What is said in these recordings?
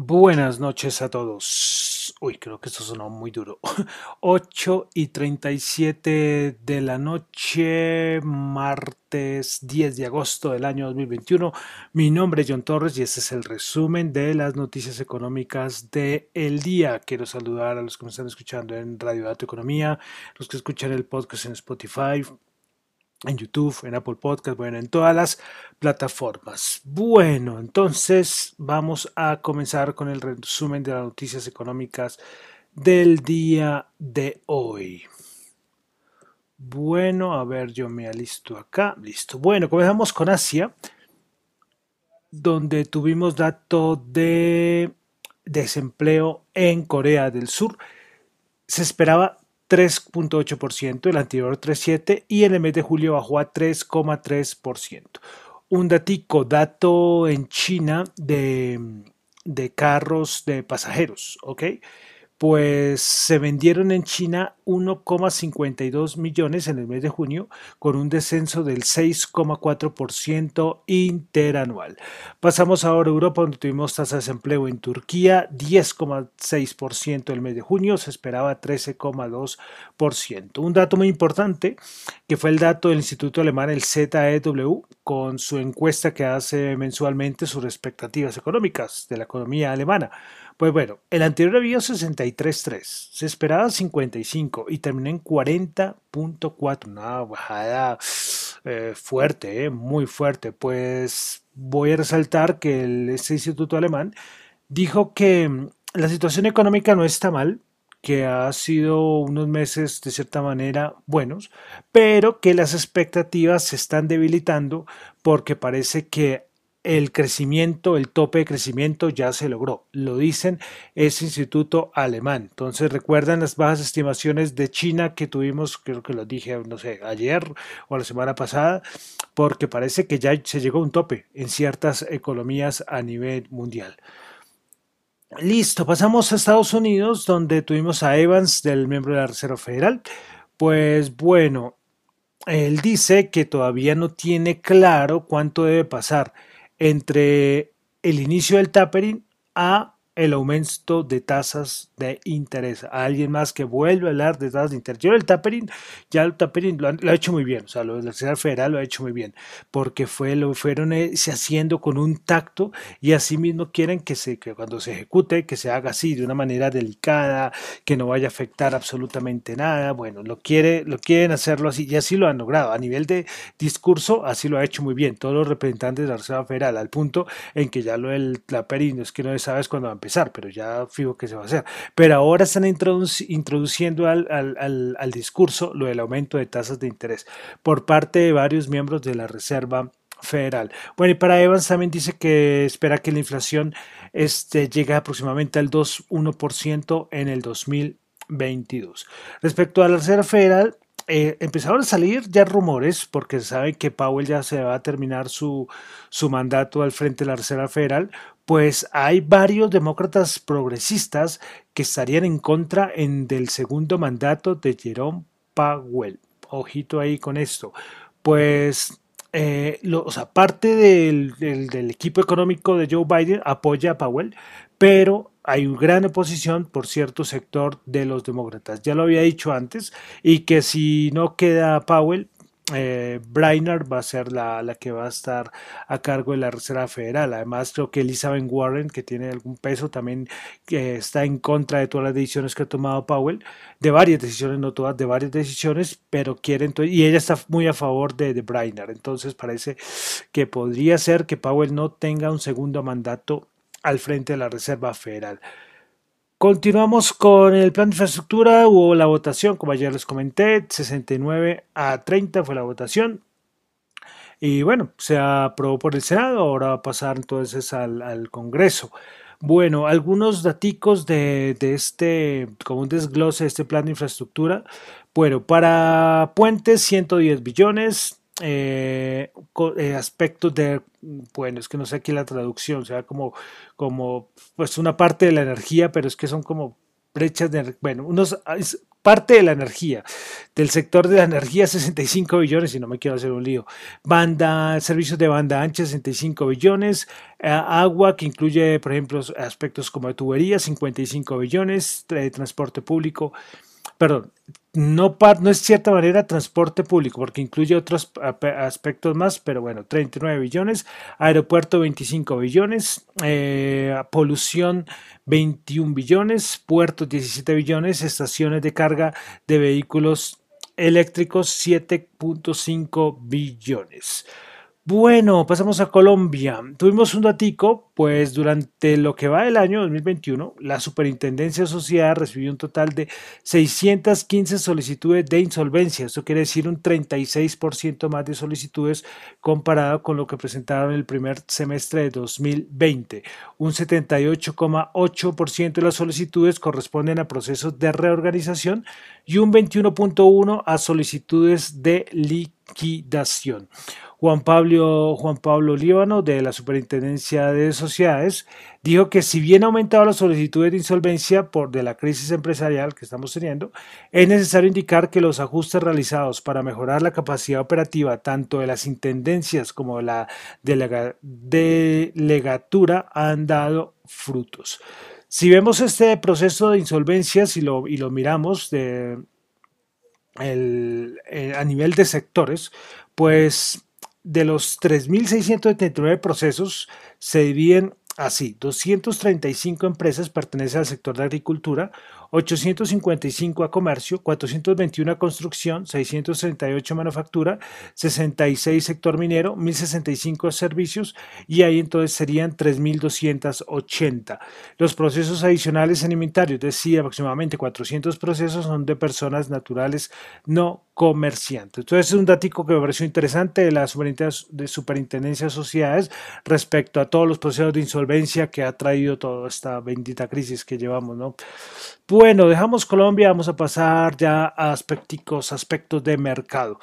Buenas noches a todos. Uy, creo que esto sonó muy duro. 8 y 37 de la noche, martes 10 de agosto del año 2021. Mi nombre es John Torres y este es el resumen de las noticias económicas del el día. Quiero saludar a los que me están escuchando en Radio Dato Economía, los que escuchan el podcast en Spotify, en YouTube, en Apple Podcast, bueno, en todas las plataformas. Bueno, entonces vamos a comenzar con el resumen de las noticias económicas del día de hoy. Bueno, a ver, yo me alisto acá. Listo. Bueno, comenzamos con Asia, donde tuvimos dato de desempleo en Corea del Sur. Se esperaba 3.8%, el anterior 3.7% y en el mes de julio bajó a 3.3%. Un datico, dato en China de, de carros de pasajeros, ¿ok? Pues se vendieron en China 1,52 millones en el mes de junio, con un descenso del 6,4% interanual. Pasamos ahora a Europa, donde tuvimos tasa de desempleo en Turquía 10,6% el mes de junio, se esperaba 13,2%. Un dato muy importante, que fue el dato del Instituto Alemán, el ZEW, con su encuesta que hace mensualmente sobre expectativas económicas de la economía alemana pues bueno, el anterior había 63.3, se esperaba 55 y terminó en 40.4, una bajada eh, fuerte, eh, muy fuerte. Pues voy a resaltar que el, este instituto alemán dijo que mm, la situación económica no está mal, que ha sido unos meses de cierta manera buenos, pero que las expectativas se están debilitando porque parece que el crecimiento, el tope de crecimiento ya se logró. Lo dicen ese instituto alemán. Entonces recuerdan las bajas estimaciones de China que tuvimos, creo que lo dije, no sé, ayer o la semana pasada, porque parece que ya se llegó a un tope en ciertas economías a nivel mundial. Listo, pasamos a Estados Unidos, donde tuvimos a Evans, del miembro de la Reserva Federal. Pues bueno, él dice que todavía no tiene claro cuánto debe pasar entre el inicio del tapering a el aumento de tasas de interés. alguien más que vuelve a hablar de tasas de interés. Yo el tapering, ya el tapering lo, ha hecho muy bien, o sea, lo la Reserva Federal lo ha hecho muy bien, porque fue, lo fueron eh, haciendo con un tacto y así mismo quieren que, se, que cuando se ejecute, que se haga así, de una manera delicada, que no vaya a afectar absolutamente nada. Bueno, lo, quiere, lo quieren hacerlo así y así lo han logrado. A nivel de discurso, así lo ha hecho muy bien todos los representantes de la Reserva Federal, al punto en que ya lo del tapering es que no sabes cuándo va a empezar pero ya fijo que se va a hacer. Pero ahora están introduciendo al, al discurso lo del aumento de tasas de interés por parte de varios miembros de la Reserva Federal. Bueno, y para Evans también dice que espera que la inflación este, llegue aproximadamente al 2,1% en el 2022. Respecto a la Reserva Federal, eh, empezaron a salir ya rumores, porque se sabe que Powell ya se va a terminar su, su mandato al frente de la Reserva Federal, pues hay varios demócratas progresistas que estarían en contra en del segundo mandato de Jerome Powell. Ojito ahí con esto. Pues eh, o sea, parte del, del, equipo económico de Joe Biden apoya a Powell, pero hay gran oposición por cierto sector de los demócratas. Ya lo había dicho antes, y que si no queda Powell, eh, va a ser la, la, que va a estar a cargo de la Reserva Federal. Además, creo que Elizabeth Warren, que tiene algún peso, también que está en contra de todas las decisiones que ha tomado Powell, de varias decisiones, no todas, de varias decisiones, pero quieren, y ella está muy a favor de, de. Entonces, parece que podría ser que Powell no tenga un segundo mandato al frente de la Reserva Federal. Continuamos con el plan de infraestructura. Hubo la votación, como ayer les comenté, 69 a 30 fue la votación. Y bueno, se aprobó por el Senado, ahora va a pasar entonces al, Congreso. Bueno, algunos daticos de, de, este, como un desglose de este plan de infraestructura. Bueno, para puentes 110 billones, eh, eh, aspectos de, bueno, es que no sé aquí la traducción, o sea, como, como, pues una parte de la energía, pero es que son como brechas de, bueno, unos, parte de la energía, del sector de la energía 65 billones, si no me quiero hacer un lío, banda, servicios de banda ancha 65 billones, eh, agua que incluye, por ejemplo, aspectos como de tubería 55 billones, transporte público perdón, no, no es cierta manera transporte público, porque incluye otros aspectos más, pero bueno, 39 billones, aeropuerto 25 billones, eh, polución 21 billones, puertos 17 billones, estaciones de carga de vehículos eléctricos 7.5 billones. Bueno, pasamos a Colombia. Tuvimos un datico, pues durante lo que va del año 2021, la Superintendencia de Sociedad recibió un total de 615 solicitudes de insolvencia. Esto quiere decir un 36% más de solicitudes comparado con lo que presentaron el primer semestre de 2020. Un 78,8% de las solicitudes corresponden a procesos de reorganización y un 21,1% a solicitudes de liquidación. Juan Pablo, Juan Pablo Líbano, de la Superintendencia de Sociedades, dijo que si bien ha aumentado las solicitudes de insolvencia por de la crisis empresarial que estamos teniendo, es necesario indicar que los ajustes realizados para mejorar la capacidad operativa tanto de las intendencias como de la delegatura han dado frutos. Si vemos este proceso de insolvencias y lo, y lo miramos de, eh, a nivel de sectores, pues de los 3.679 procesos se dividen así, 235 empresas pertenecen al sector de agricultura, 855 a comercio, 421 a construcción, 638 a manufactura, 66 sector minero, 1065 a servicios y ahí entonces serían 3280. Los procesos adicionales en inventario, es decir, aproximadamente 400 procesos son de personas naturales no comerciantes. Entonces es un dato que me pareció interesante de la superintendencia de sociedades respecto a todos los procesos de insolvencia que ha traído toda esta bendita crisis que llevamos, ¿no? Bueno, dejamos Colombia, vamos a pasar ya a aspectos, aspectos de mercado.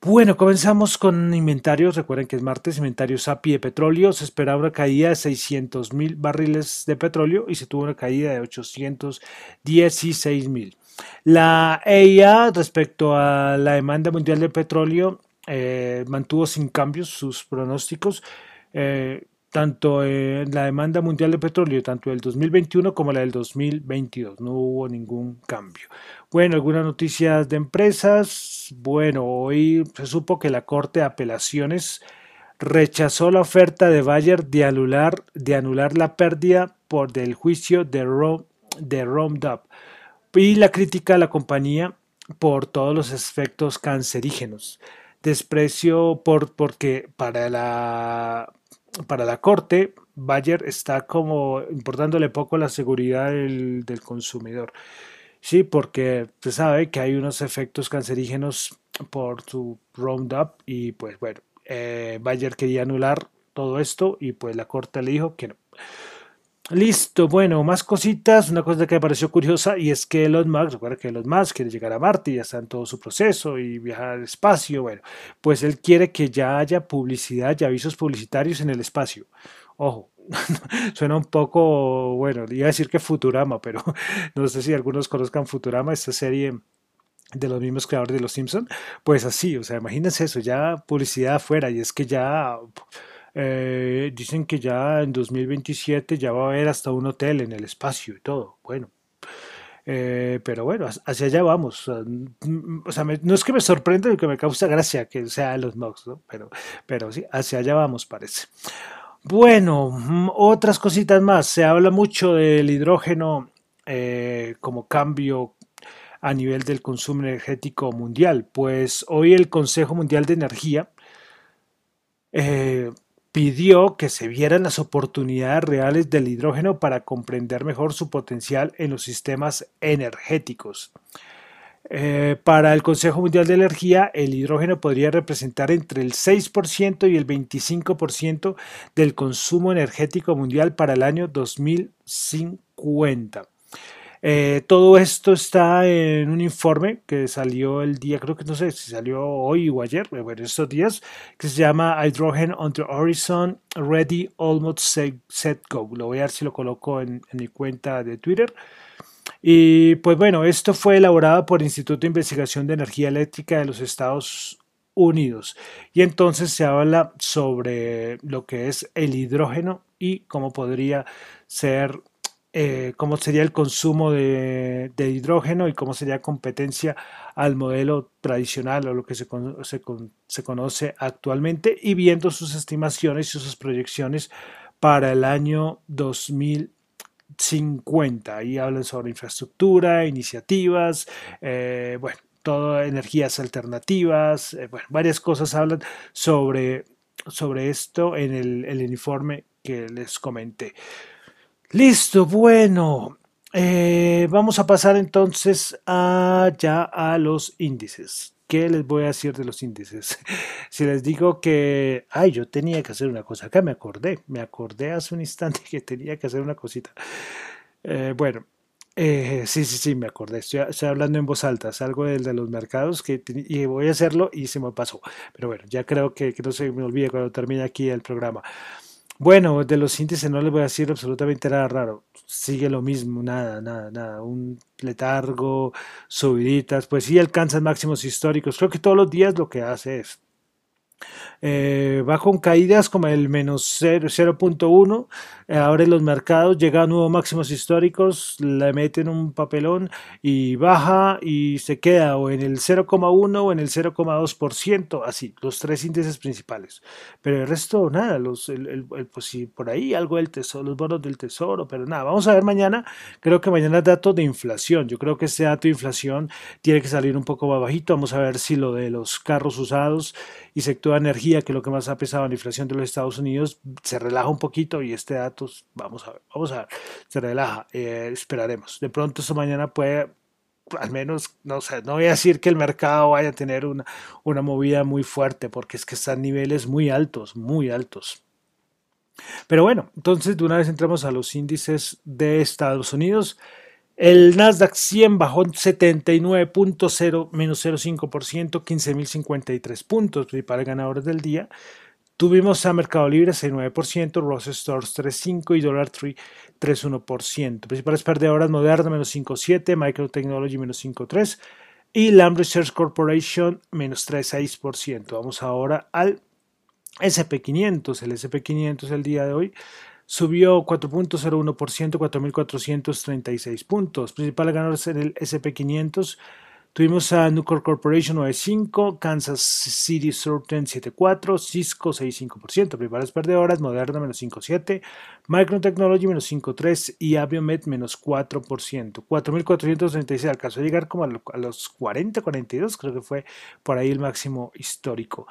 Bueno, comenzamos con inventarios. Recuerden que es martes, inventarios API de petróleo. Se esperaba una caída de 600 mil barriles de petróleo y se tuvo una caída de 816 mil. La EIA respecto a la demanda mundial de petróleo eh, mantuvo sin cambios sus pronósticos. Eh, tanto en la demanda mundial de petróleo, tanto del 2021 como la del 2022. No hubo ningún cambio. Bueno, algunas noticias de empresas. Bueno, hoy se supo que la Corte de Apelaciones rechazó la oferta de Bayer de anular, de anular la pérdida por del juicio de, Rom, de Roundup y la crítica a la compañía por todos los efectos cancerígenos. Desprecio por, porque para la para la Corte, Bayer está como importándole poco la seguridad del, consumidor. Sí, porque se sabe que hay unos efectos cancerígenos por su Roundup y pues bueno, eh, Bayer quería anular todo esto y pues la Corte le dijo que no. Listo, bueno, más cositas. Una cosa que me pareció curiosa y es que Elon Musk, recuerda que Elon Musk quiere llegar a Marte y ya está en todo su proceso y viajar al espacio. Bueno, pues él quiere que ya haya publicidad y avisos publicitarios en el espacio. Ojo, suena un poco, bueno, iba a decir que Futurama, pero no sé si algunos conozcan Futurama, esta serie de los mismos creadores de Los Simpson. Pues así, o sea, imagínense eso, ya publicidad afuera y es que ya eh, dicen que ya en 2027 ya va a haber hasta un hotel en el espacio y todo. Bueno, eh, pero bueno, hacia allá vamos. O sea, no es que me sorprenda, lo que me causa gracia que sea los Nox, ¿no? pero, pero sí, hacia allá vamos, parece. Bueno, mm, otras cositas más. Se habla mucho del hidrógeno eh, como cambio a nivel del consumo energético mundial. Pues hoy el Consejo Mundial de Energía pidió que se vieran las oportunidades reales del hidrógeno para comprender mejor su potencial en los sistemas energéticos. Eh, para el Consejo Mundial de Energía, el hidrógeno podría representar entre el 6% y el 25% del consumo energético mundial para el año 2050. Eh, todo esto está en un informe que salió el día, creo que no sé si salió hoy o ayer, bueno, estos días, que se llama Hydrogen on the Horizon Ready Almost Set, Go. Lo voy a ver si lo coloco en, mi cuenta de Twitter. Y pues bueno, esto fue elaborado por el Instituto de Investigación de Energía Eléctrica de los Estados Unidos. Y entonces se habla sobre lo que es el hidrógeno y cómo podría ser eh, cómo sería el consumo de, hidrógeno y cómo sería competencia al modelo tradicional o lo que se, conoce actualmente y viendo sus estimaciones y sus proyecciones para el año 2050. Ahí hablan sobre infraestructura, iniciativas, eh, bueno, todo energías alternativas, eh, bueno, varias cosas hablan sobre, sobre esto en el informe que les comenté. Listo, bueno. Eh, vamos a pasar entonces a, ya a los índices. ¿Qué les voy a decir de los índices? si les digo que, ay, yo tenía que hacer una cosa, acá me acordé, me acordé hace un instante que tenía que hacer una cosita. Eh, bueno, eh, sí, sí, sí, me acordé, estoy, hablando en voz alta, es algo del de los mercados que y voy a hacerlo y se me pasó. Pero bueno, ya creo que, que no se me olvide cuando termine aquí el programa. Bueno, de los índices no les voy a decir absolutamente nada raro. Sigue lo mismo, nada, nada, nada. Un letargo, subiditas, pues sí alcanzan máximos históricos. Creo que todos los días lo que hace es eh, va con caídas como el menos 0.1, eh, abre los mercados, llega a nuevos máximos históricos, le meten un papelón y baja y se queda o en el 0,1 o en el 0,2%, así, los tres índices principales. Pero el resto, nada, los, el, pues sí, por ahí algo del tesoro, los bonos del tesoro, pero nada, vamos a ver mañana, creo que mañana es dato de inflación, yo creo que este dato de inflación tiene que salir un poco más bajito, vamos a ver si lo de los carros usados y sector de energía, que es lo que más ha pesado en la inflación de los Estados Unidos, se relaja un poquito y este dato, vamos a ver, vamos a ver, se relaja, eh, esperaremos. De pronto esta mañana puede, al menos, no sé, no voy a decir que el mercado vaya a tener una, una movida muy fuerte, porque es que están niveles muy altos, muy altos. Pero bueno, entonces de una vez entramos a los índices de Estados Unidos. El Nasdaq 100 bajó 79.0 menos 0,5%, 15.053 puntos, principales ganadores del día. Tuvimos a Mercado Libre 6,9%, Ross Stores 3,5% y Dollar Tree 3,1%. Principales perdedoras Moderna menos 5,7%, Microtechnology menos 5,3% y Lam Research Corporation menos 3,6%. Vamos ahora al SP500. El SP500 el día de hoy subió 4.01%, 4.436 puntos. Principales ganadores en el SP500 tuvimos a Nucor Corporation 9.5, Kansas City Southern 7.4, Cisco 6.5%, principales perdedoras, Moderna menos 5.7, Micron Technology menos 5.3 y Aviomed menos 4%. 4.436 alcanzó a llegar como a los 40, 42, creo que fue por ahí el máximo histórico.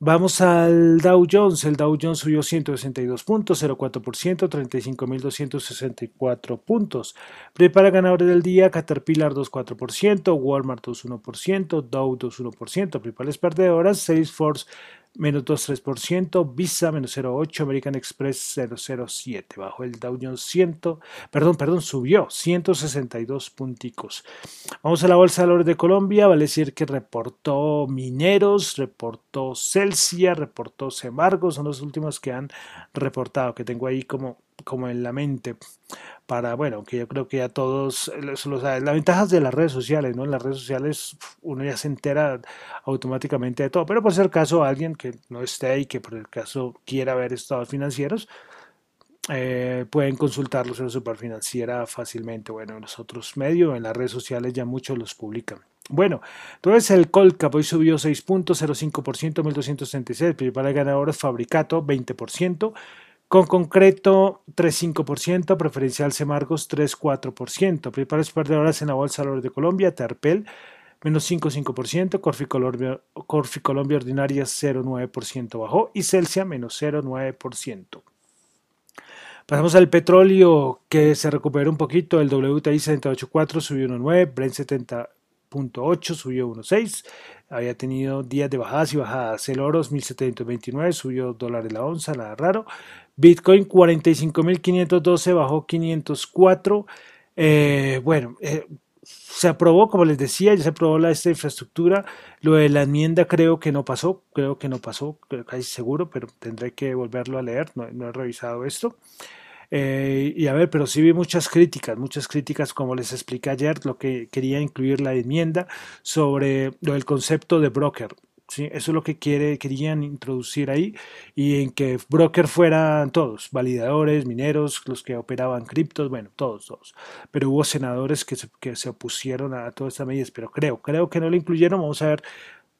Vamos al Dow Jones. El Dow Jones subió 162 puntos, 0,4%, 35.264 puntos. Prepara ganadores del día, Caterpillar 2,4%, Walmart 2,1%, Dow 2,1%. Principales perdedoras, Salesforce menos 2,3%, Visa menos 0,8%, American Express 0,07%. Bajo el Dow Jones 100, perdón, perdón, subió 162 punticos. Vamos a la Bolsa de Valores de Colombia, vale decir que reportó Mineros, reportó Celsia, reportó Semargo, son los últimos que han reportado, que tengo ahí como como en la mente para, bueno, que yo creo que ya todos, los, las ventajas de las redes sociales, ¿no? En las redes sociales uno ya se entera automáticamente de todo, pero por ser caso alguien que no esté y que por el caso quiera ver estados financieros, eh, pueden consultarlos en Superfinanciera fácilmente. Bueno, en los otros medios, en las redes sociales ya muchos los publican. Bueno, entonces el Colcap hoy subió 6.05%, 1.236, principal ganador es Fabricato, 20%, con concreto 3,5%, preferencial Semargos 3,4%, principales perdedoras en la Bolsa de de Colombia, Terpel menos 5,5%, Corfi Colombia, Corfi Colombia Ordinaria 0,9% bajó y Celsia menos 0,9%. Pasamos al petróleo que se recuperó un poquito, el WTI 78.4 subió 1,9, Brent 70.8 subió 1,6, había tenido días de bajadas y bajadas. El oro 1729 subió dólares la onza, nada raro. Bitcoin 45.512 bajó 504. Eh, bueno, eh, se aprobó, como les decía, ya se aprobó la, esta infraestructura. Lo de la enmienda creo que no pasó, creo que no pasó, casi seguro, pero tendré que volverlo a leer, no, he revisado esto. Eh, y a ver, pero sí vi muchas críticas, muchas críticas, como les expliqué ayer, lo que quería incluir la enmienda sobre lo del concepto de broker. Eso es lo que quiere, querían introducir ahí y en que broker fueran todos, validadores, mineros, los que operaban criptos, bueno, todos, todos. Pero hubo senadores que se, que se opusieron a todas estas medidas, pero creo, creo que no lo incluyeron. Vamos a ver,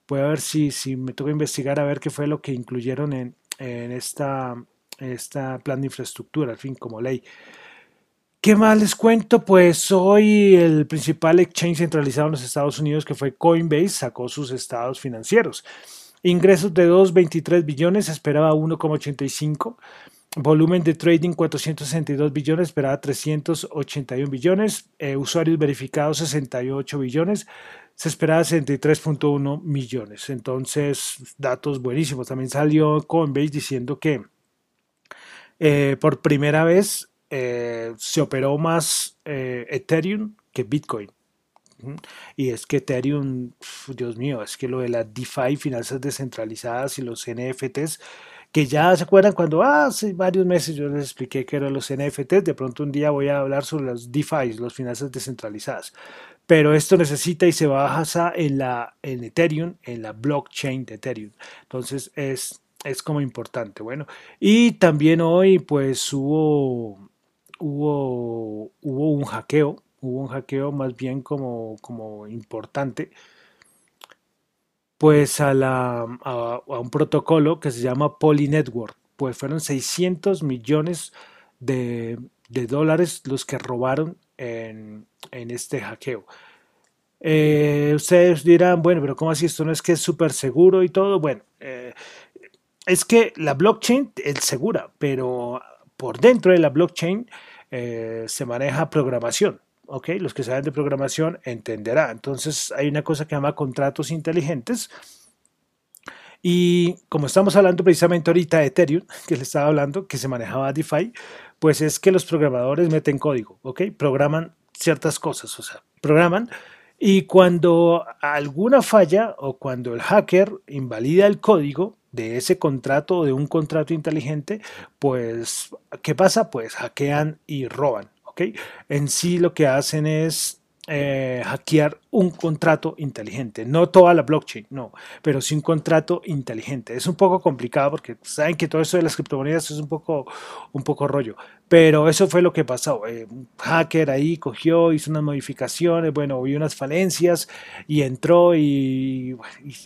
voy a ver si, si me toca investigar a ver qué fue lo que incluyeron en, en esta, esta plan de infraestructura, al fin, como ley. ¿Qué más les cuento? Pues hoy el principal exchange centralizado en los Estados Unidos, que fue Coinbase, sacó sus estados financieros. Ingresos de 2,23 billones, esperaba 1,85. Volumen de trading 462 billones, esperaba 381 billones. Eh, usuarios verificados 68 billones, se esperaba 63.1 millones. Entonces, datos buenísimos. También salió Coinbase diciendo que eh, por primera vez eh, se operó más eh, Ethereum que Bitcoin. Y es que Ethereum, Dios mío, es que lo de las DeFi, finanzas descentralizadas y los NFTs, que ya se acuerdan cuando hace varios meses yo les expliqué que eran los NFTs, de pronto un día voy a hablar sobre los DeFi, las finanzas descentralizadas. Pero esto necesita y se basa en la en Ethereum, en la blockchain de Ethereum. Entonces es, es como importante. Bueno, y también hoy pues hubo hubo, hubo un hackeo, hubo un hackeo más bien como, como importante, pues a, la, a, un protocolo que se llama Poly Network, pues fueron 600 millones de, de dólares los que robaron en, en este hackeo. Eh, ustedes dirán, bueno, pero ¿cómo así? Esto no es que es súper seguro y todo. Bueno, eh, es que la blockchain es segura, pero por dentro de la blockchain eh, se maneja programación. ¿ok? Los que saben de programación entenderán. Entonces hay una cosa que se llama contratos inteligentes. Y como estamos hablando precisamente ahorita de Ethereum, que le estaba hablando, que se manejaba DeFi, pues es que los programadores meten código, ¿ok? Programan ciertas cosas, o sea, programan y cuando alguna falla o cuando el hacker invalida el código, de ese contrato o de un contrato inteligente, pues, ¿qué pasa? Pues hackean y roban, ¿ok? En sí lo que hacen es eh, hackear un contrato inteligente. No toda la blockchain, no, pero sí un contrato inteligente. Es un poco complicado porque saben que todo eso de las criptomonedas es un poco, un poco rollo. Pero eso fue lo que pasó. Eh, un hacker ahí cogió, hizo unas modificaciones, bueno, hubo unas falencias y entró y,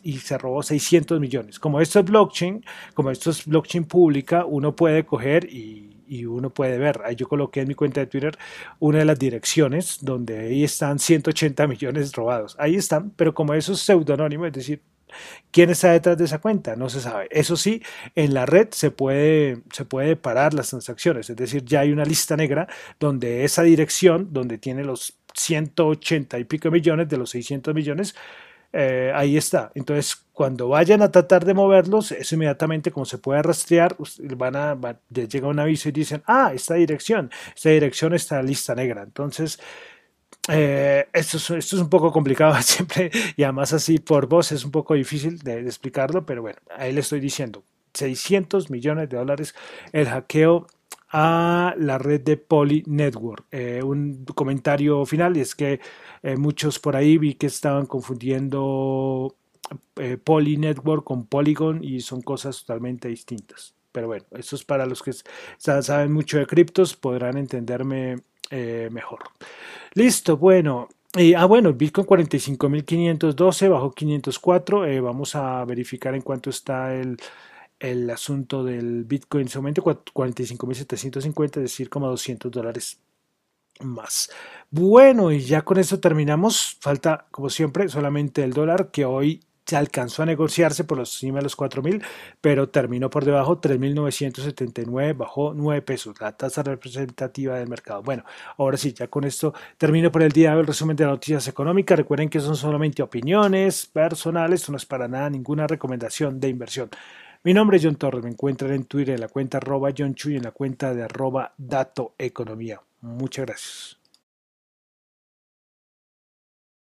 y, se robó 600 millones. Como esto es blockchain, como esto es blockchain pública, uno puede coger y y uno puede ver, ahí yo coloqué en mi cuenta de Twitter una de las direcciones donde ahí están 180 millones robados. Ahí están, pero como eso es pseudonónimo, es decir, ¿Quién está detrás de esa cuenta? No se sabe. Eso sí, en la red se puede, se puede parar las transacciones, es decir, ya hay una lista negra donde esa dirección, donde tiene los 180 y pico millones de los 600 millones, eh, ahí está. Entonces, cuando vayan a tratar de moverlos, eso inmediatamente, como se puede rastrear, van llega un aviso y dicen, ah, esta dirección, esta dirección está lista negra. Entonces, eh, esto, es, esto, es, un poco complicado siempre y además así por voz es un poco difícil de, de explicarlo, pero bueno, ahí le estoy diciendo, 600 millones de dólares el hackeo a la red de Poly Network. Eh, un comentario final es que eh, muchos por ahí vi que estaban confundiendo eh, Poly Network con Polygon y son cosas totalmente distintas. Pero bueno, eso es para los que saben mucho de criptos, podrán entenderme mejor. Listo, bueno. ah, bueno, Bitcoin 45.512, bajó 504. vamos a verificar en cuánto está el, el asunto del Bitcoin en su momento 45.750, es decir, como 200 dólares más. Bueno, y ya con esto terminamos. Falta, como siempre, solamente el dólar que hoy se alcanzó a negociarse por encima de los 4.000, pero terminó por debajo 3.979, bajó 9 pesos, la tasa representativa del mercado. Bueno, ahora sí, ya con esto termino por el día el resumen de noticias económicas. Recuerden que son solamente opiniones personales, no es para nada ninguna recomendación de inversión. Mi nombre es John Torres, me encuentran en Twitter en la cuenta arroba John Chuy y en la cuenta de arroba Dato Economía. Muchas gracias.